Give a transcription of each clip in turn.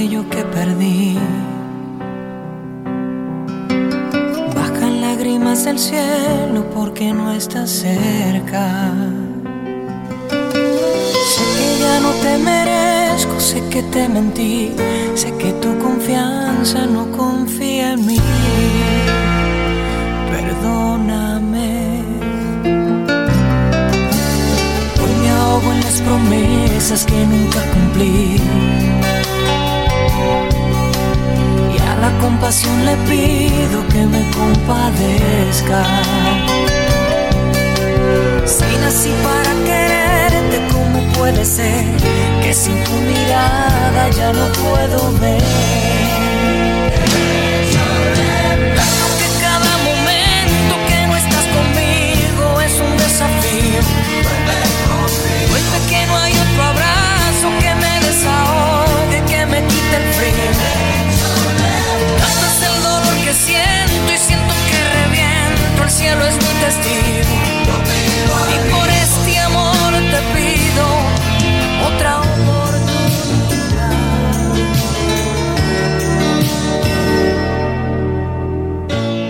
aquello que perdí. Bajan lágrimas del cielo porque no estás cerca. Sé que ya no te merezco, sé que te mentí, sé que tu confianza no confía en mí. Perdóname. Hoy me ahogo en las promesas que nunca cumplí. Compasión le pido que me compadezca. Si nací para quererte, ¿cómo puede ser que sin tu mirada ya no puedo ver? Que cada momento que no estás conmigo es un desafío. Vuelve que no hay otro abrazo que me desahogue, que me quite el frío. Cielo es mi testigo. Y por este amor te pido otra oportunidad.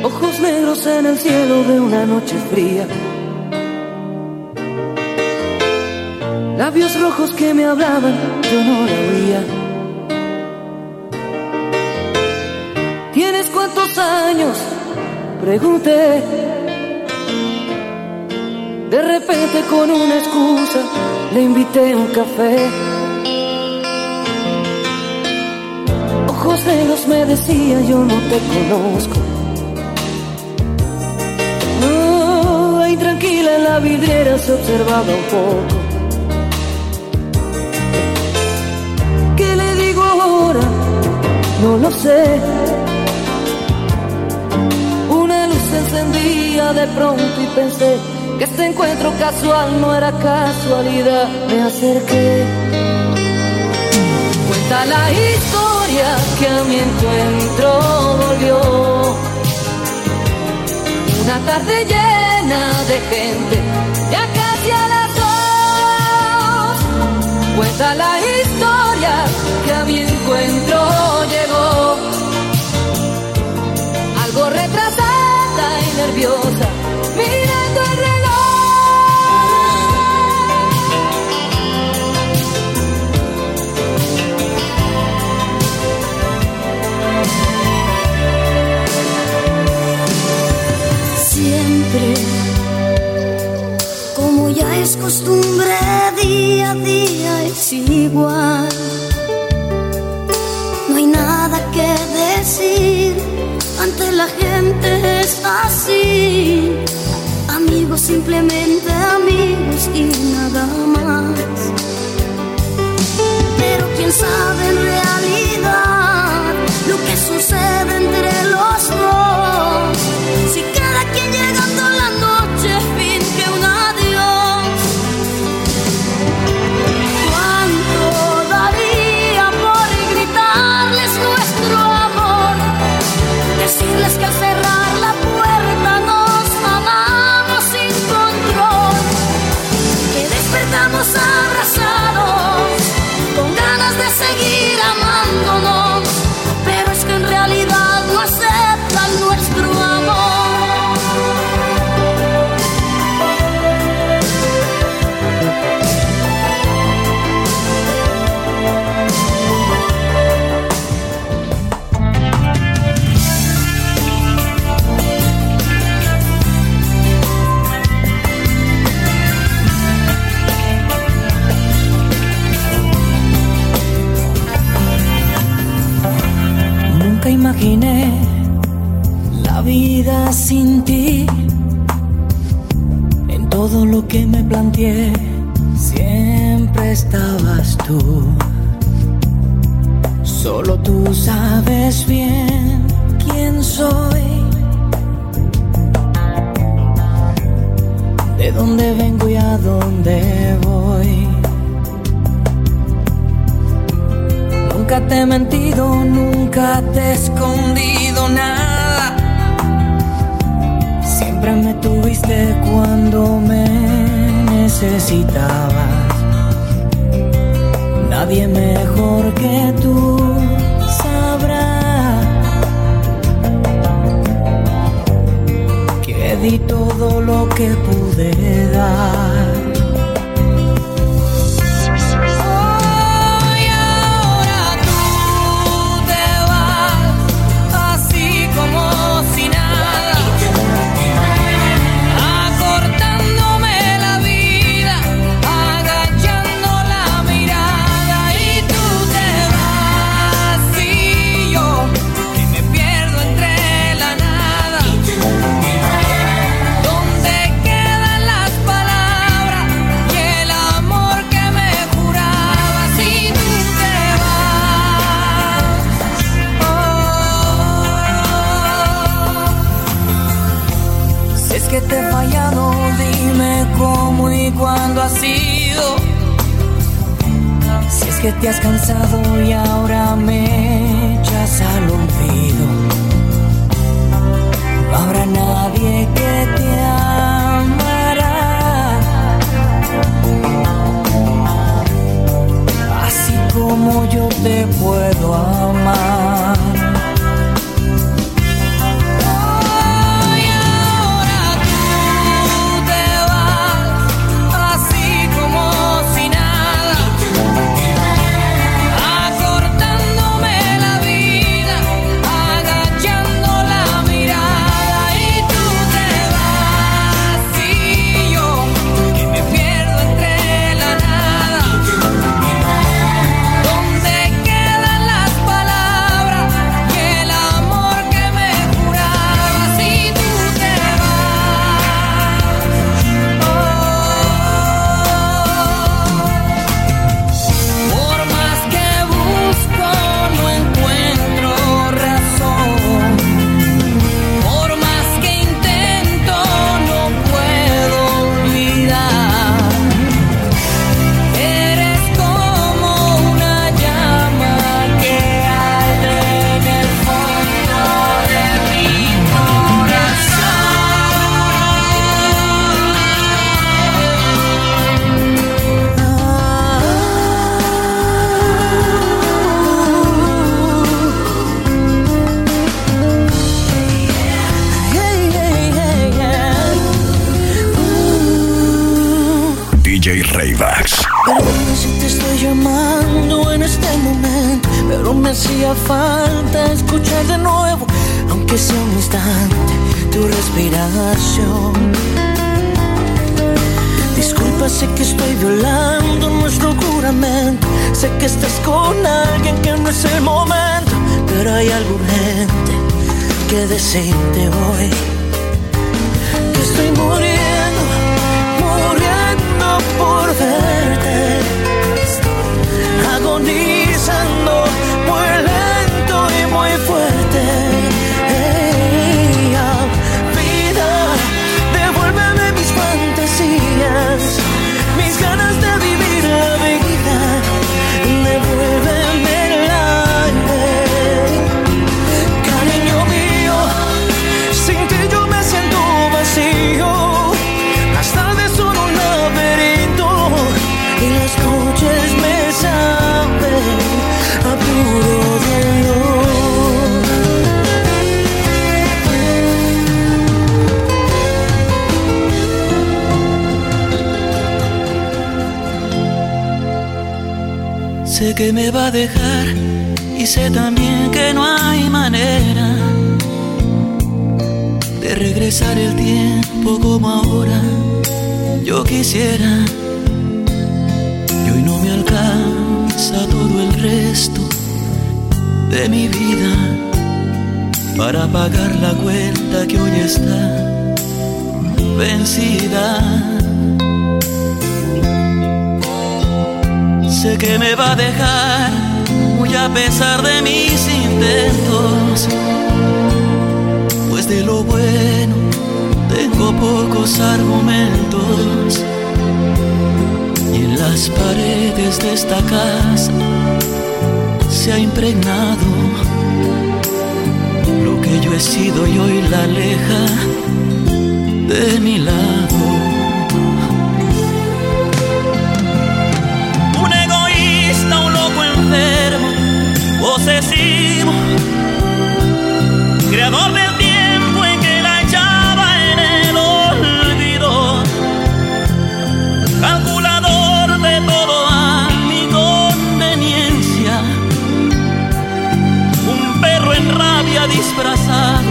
Ojos negros en el cielo de una noche fría. Labios rojos que me hablaban, yo no la oía. ¿Tienes cuántos años? Pregunté. De repente con una excusa le invité a un café. Ojos negros me decía yo no te conozco. No, ahí tranquila en la vidriera se observaba un poco. ¿Qué le digo ahora? No lo sé. Una luz se encendía de pronto y pensé que este encuentro casual no era casualidad. Me acerqué. Cuenta la historia que a mi encuentro volvió. Una tarde llena de gente, ya casi a las dos. Cuenta la historia que a mi encuentro llegó. Algo retrasada y nerviosa, costumbre, día a día es igual. No hay nada que decir, ante la gente es así. Amigos, simplemente amigos y nada más. Pero quién sabe en realidad lo que sucede entre los dos. Di todo lo que pude dar. Si es que te has cansado y ahora me echas al olvido, no habrá nadie que te amará. Así como yo te puedo amar. Que me va a dejar y sé también que no hay manera de regresar el tiempo como ahora yo quisiera. Y hoy no me alcanza todo el resto de mi vida para pagar la cuenta que hoy está vencida. Sé que me va a dejar muy a pesar de mis intentos. Pues de lo bueno tengo pocos argumentos. Y en las paredes de esta casa se ha impregnado lo que yo he sido y hoy la aleja de mi lado. posesivo, creador del tiempo en que la echaba en el olvido, calculador de toda mi conveniencia, un perro en rabia disfrazado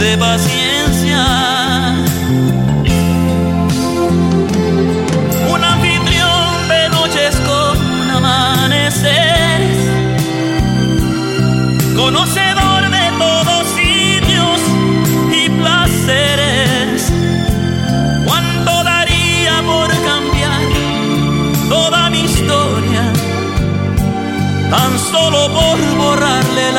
de paciencia. Conocedor de todos sitios y placeres. ¿Cuánto daría por cambiar toda mi historia? Tan solo por borrarle el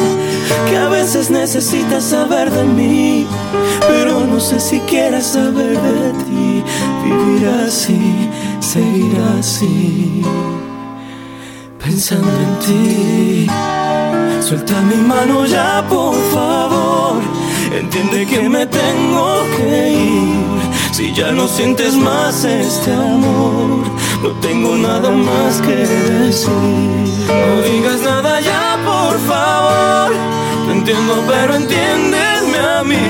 que a veces necesitas saber de mí, pero no sé si quieres saber de ti. Vivir así, seguir así, pensando en ti. Suelta mi mano ya, por favor. Entiende que me tengo que ir. Si ya no sientes más este amor, no tengo nada más que decir. No digas nada ya, por favor. Te entiendo, pero entiéndeme a mí.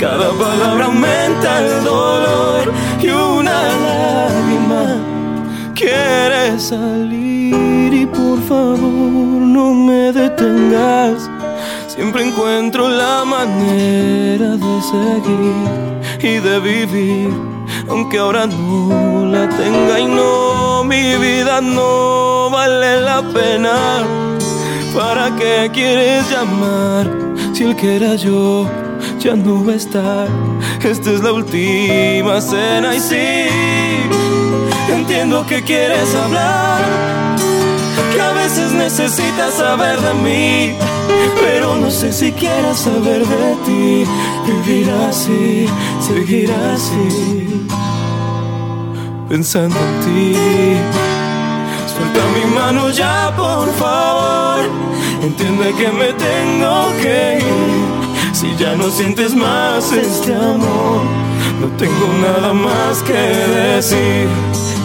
Cada palabra aumenta el dolor y una lágrima quiere salir y por favor no me detengas. Siempre encuentro la manera de seguir y de vivir, aunque ahora no la tenga y no, mi vida no vale la pena. ¿Para qué quieres llamar si el que era yo ya no va a estar? Esta es la última cena y sí, entiendo que quieres hablar que a veces necesitas saber de mí, pero no sé si quieras saber de ti. Vivir así, seguir así, pensando en ti. Suelta mi mano ya, por favor. Entiende que me tengo que ir. Si ya no sientes más este amor, no tengo nada más que decir.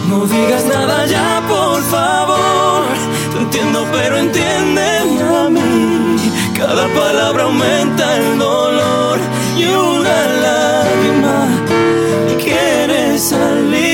No digas nada ya, por favor. Te entiendo, pero entiéndeme a mí. Cada palabra aumenta el dolor y una lágrima quiere salir.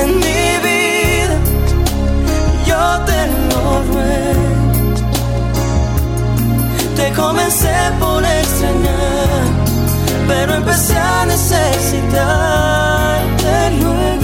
en mi vida, yo te lo ruego. Te comencé por extrañar, pero empecé a necesitarte luego.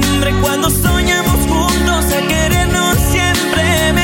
Noviembre cuando soñamos juntos a querernos siempre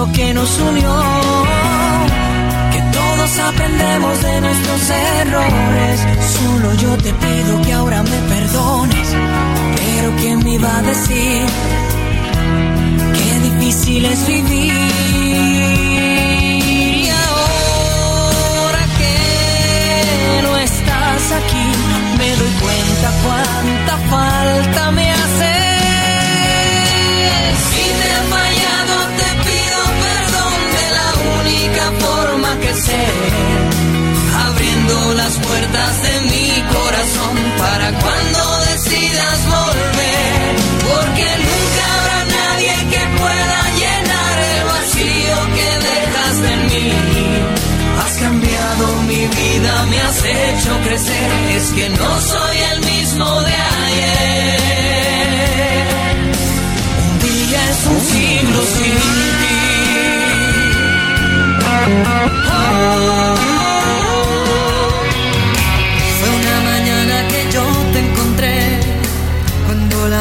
lo que nos unió. Que todos aprendemos de nuestros errores. Solo yo te pido que ahora me perdones. Pero ¿quién me iba a decir? Qué difícil es vivir. Y ahora que no estás aquí, me doy cuenta cuánta falta me para cuando decidas volver, porque nunca habrá nadie que pueda llenar el vacío que dejaste en mí. Has cambiado mi vida, me has hecho crecer, es que no soy el mismo de ayer. Un día es un siglo sin ti. Oh,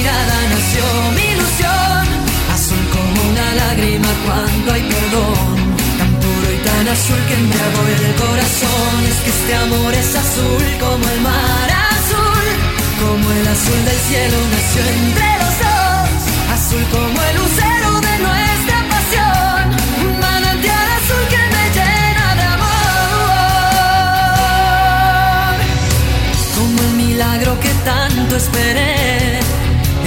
mirada nació mi ilusión, azul como una lágrima cuando hay perdón, tan puro y tan azul que embriagó el corazón. Es que este amor es azul como el mar azul, como el azul del cielo nació entre los dos, azul como el lucero de nuestra pasión, un manantial azul que me llena de amor, como el milagro que tanto esperé.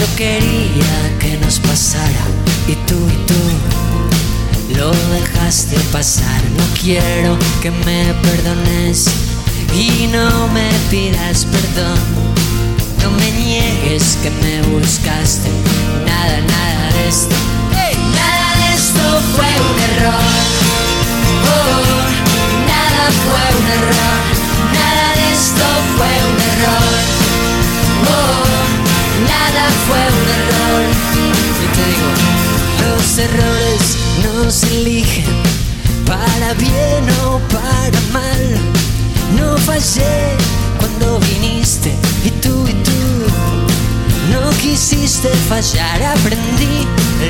Yo quería que nos pasara y tú y tú lo dejaste pasar. No quiero que me perdones y no me pidas perdón. No me niegues que me buscaste. Nada, nada de esto. Nada de esto fue un error. Oh, nada fue un error, nada de esto fue un error. Nada fue un error. Y te digo, los errores no se eligen para bien o para mal. No fallé cuando viniste y tú y tú no quisiste fallar, aprendí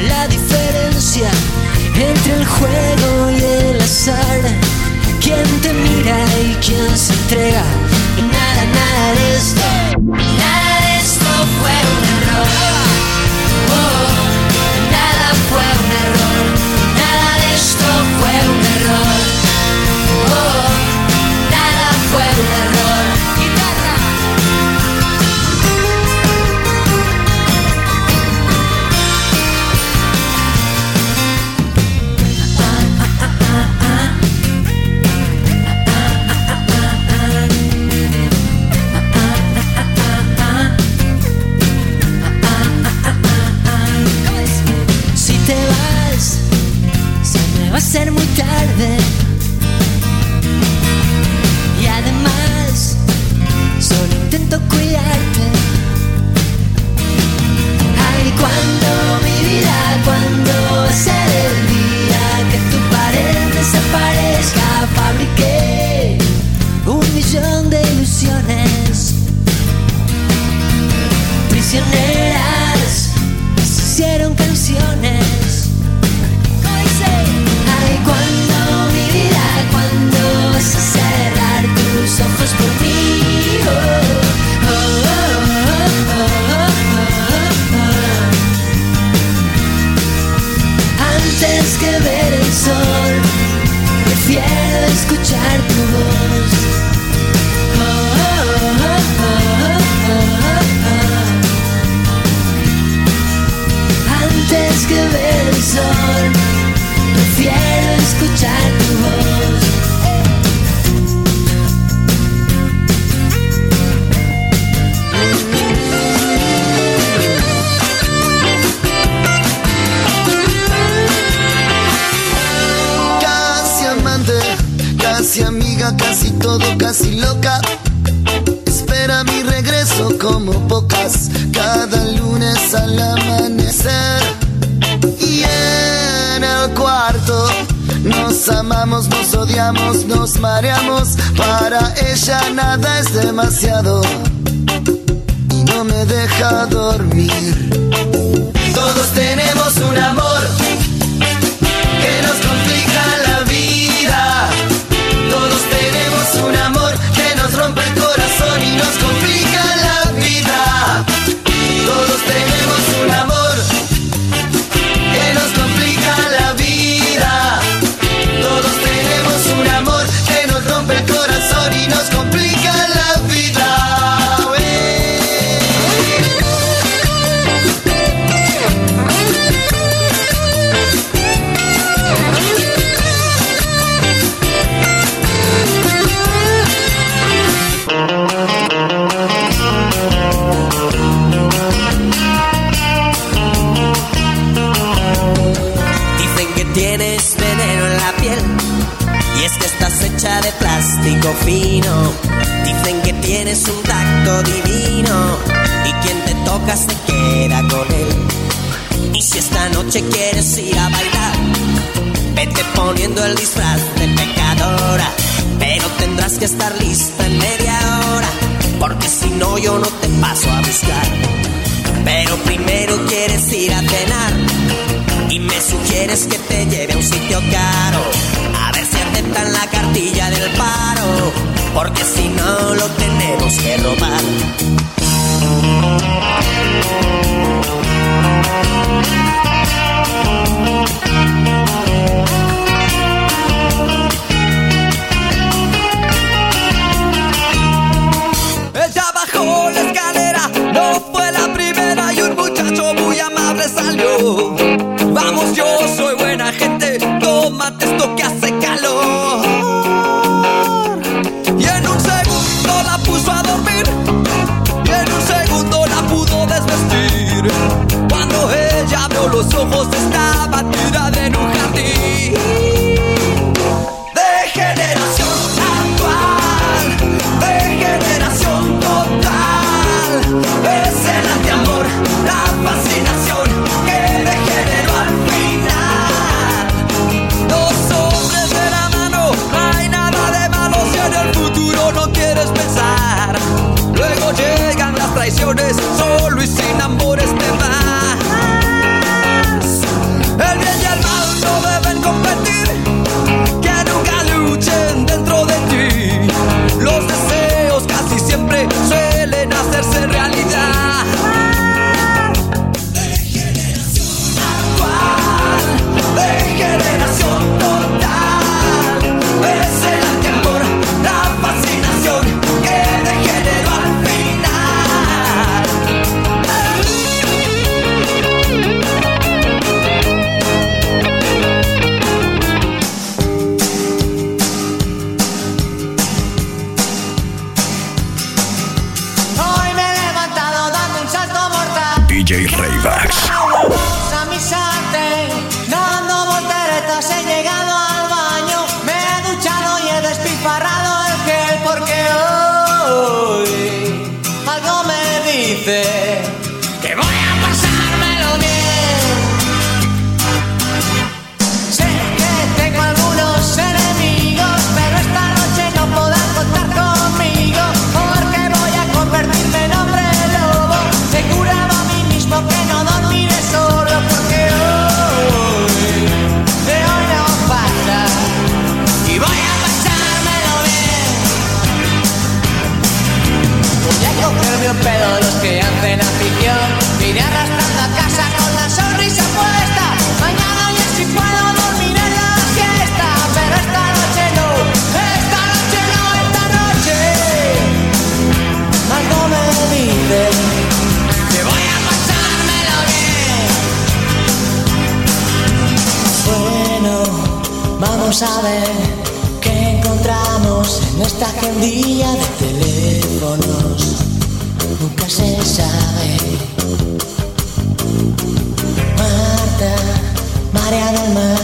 la diferencia entre el juego y el azar. Quién te mira y quién se entrega. Nada, nada de esto, nada fue un error, casi amiga, casi todo, casi loca. Espera mi regreso como pocas, cada lunes al amanecer. Y en el cuarto nos amamos, nos odiamos, nos mareamos. Para ella nada es demasiado y no me deja dormir. Todos tenemos un amor plástico. Dicen que tienes un tacto divino y quien te toca se queda con él. Y si esta noche quieres ir a bailar, vete poniendo el disfraz de pecadora. Pero tendrás que estar lista en media hora, porque si no yo no te paso a buscar. Pero primero quieres ir a cenar y me sugieres que te lleve a un sitio caro la cartilla del paro, porque si no lo tenemos que robar. DJ Rayvax. saber qué encontramos en nuestra agendilla de teléfonos. Nunca se sabe. Marta, María del Mar.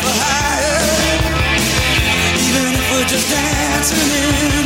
for even if we're just dancing in.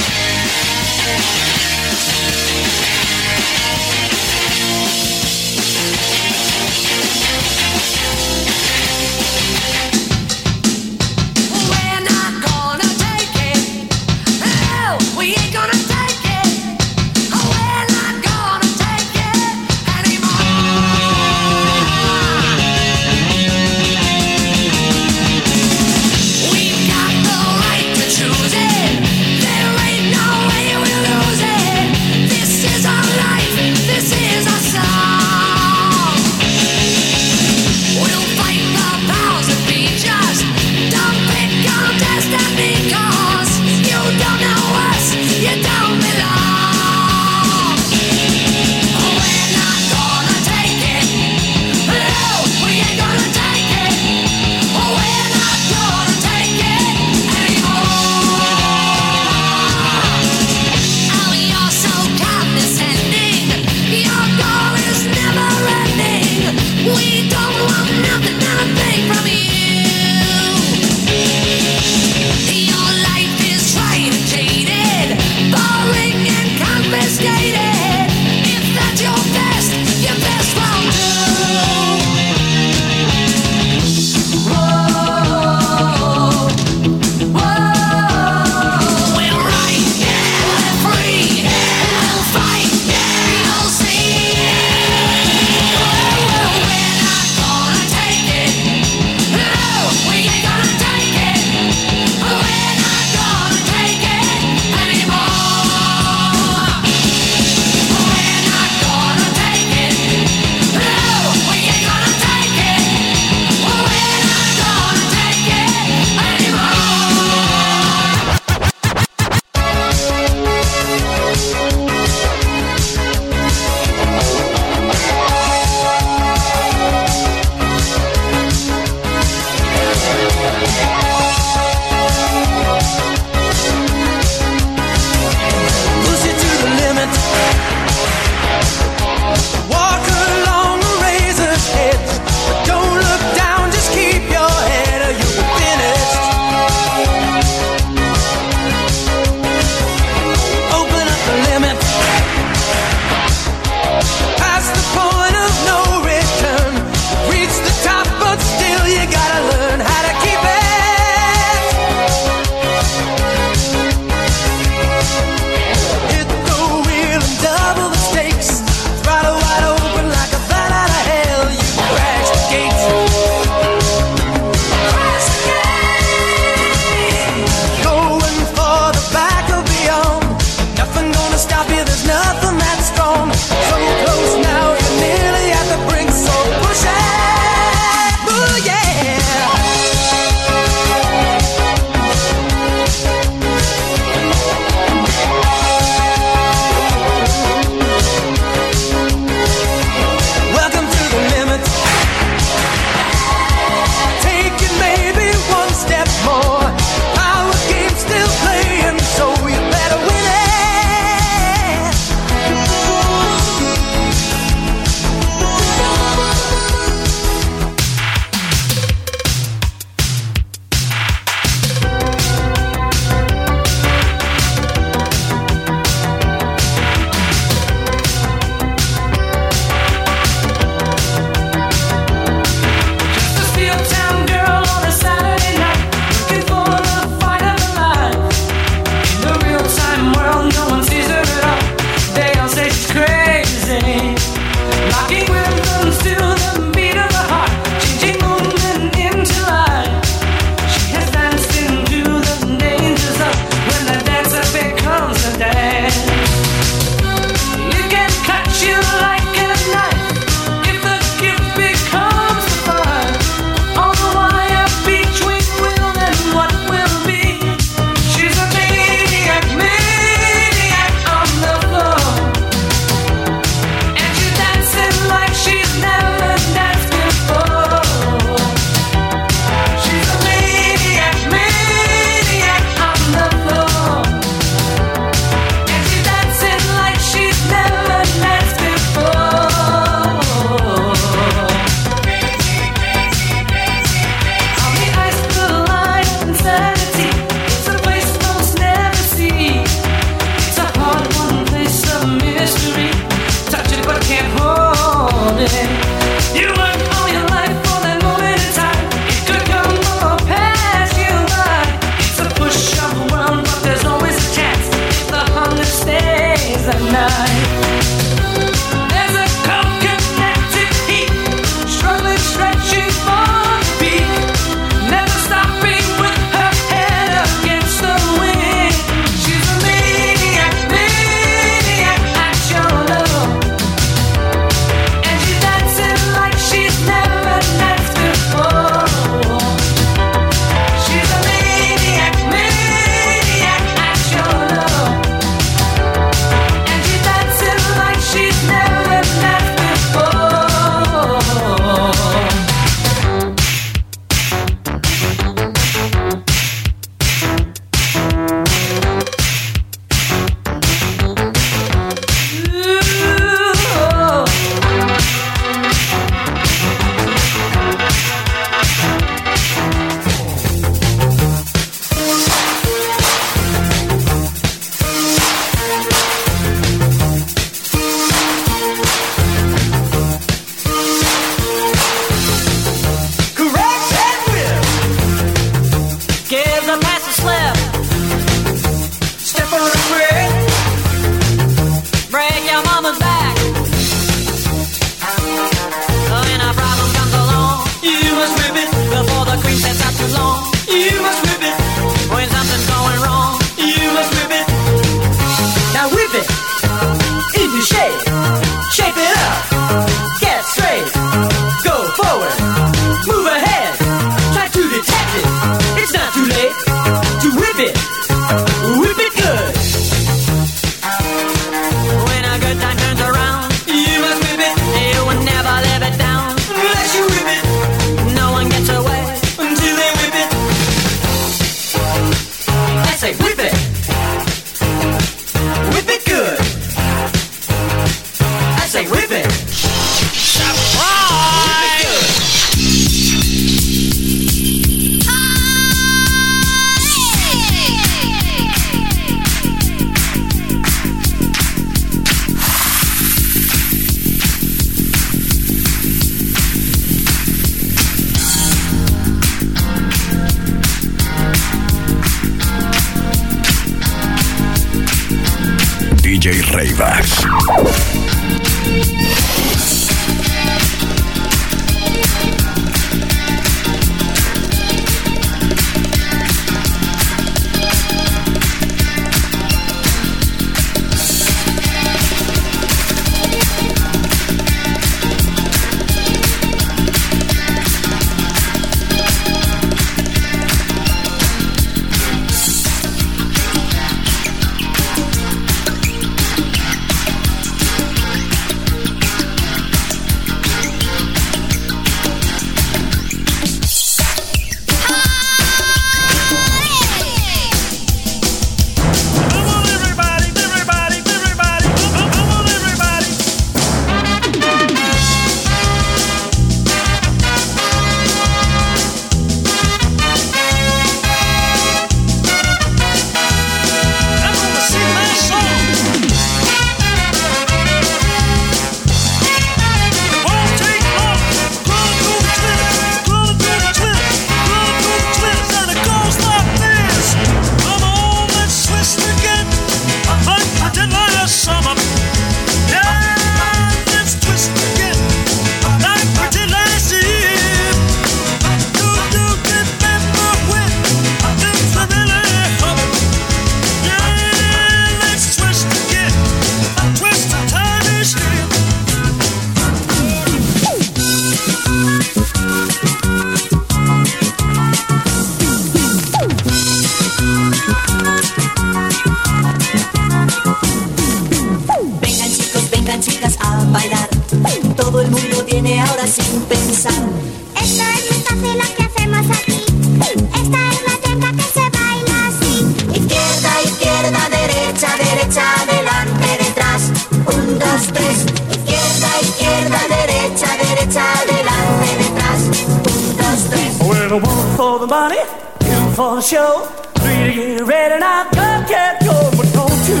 Show, three to get ready now. Go, get go, but don't you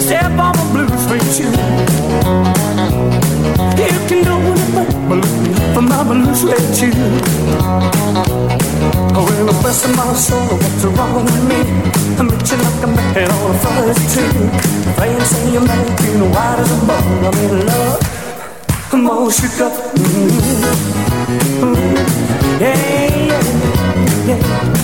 step on my blue suede shoe. You can do anything up for my blue suede shoe. Oh, well, the best of my soul, what's wrong with me? I'm reaching like a man on a fuzzy tree. Playing, saying, man, you know, white as a bone. I'm in love. I'm all shook up. Mm-hmm. Mm-hmm. Yeah, yeah, yeah.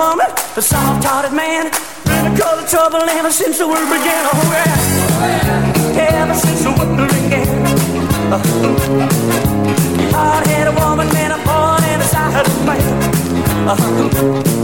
woman, a soft-hearted man, been a cause of trouble ever since the world began. Oh yeah, ever since the world began. Uh, hard-headed woman, man, a born and a side man. Uh,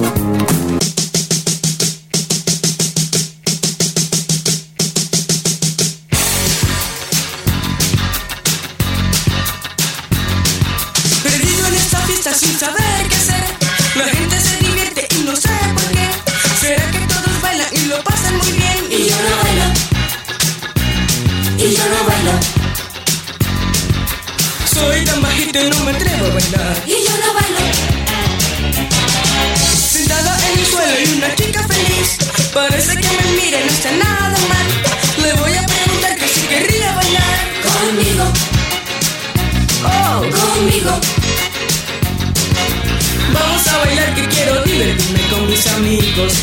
Y yo no bailo. Sentada en el suelo y una chica feliz. Parece que me mira y no está nada mal. Le voy a preguntar que si querría bailar. Conmigo. Oh, conmigo. Vamos a bailar que quiero divertirme con mis amigos.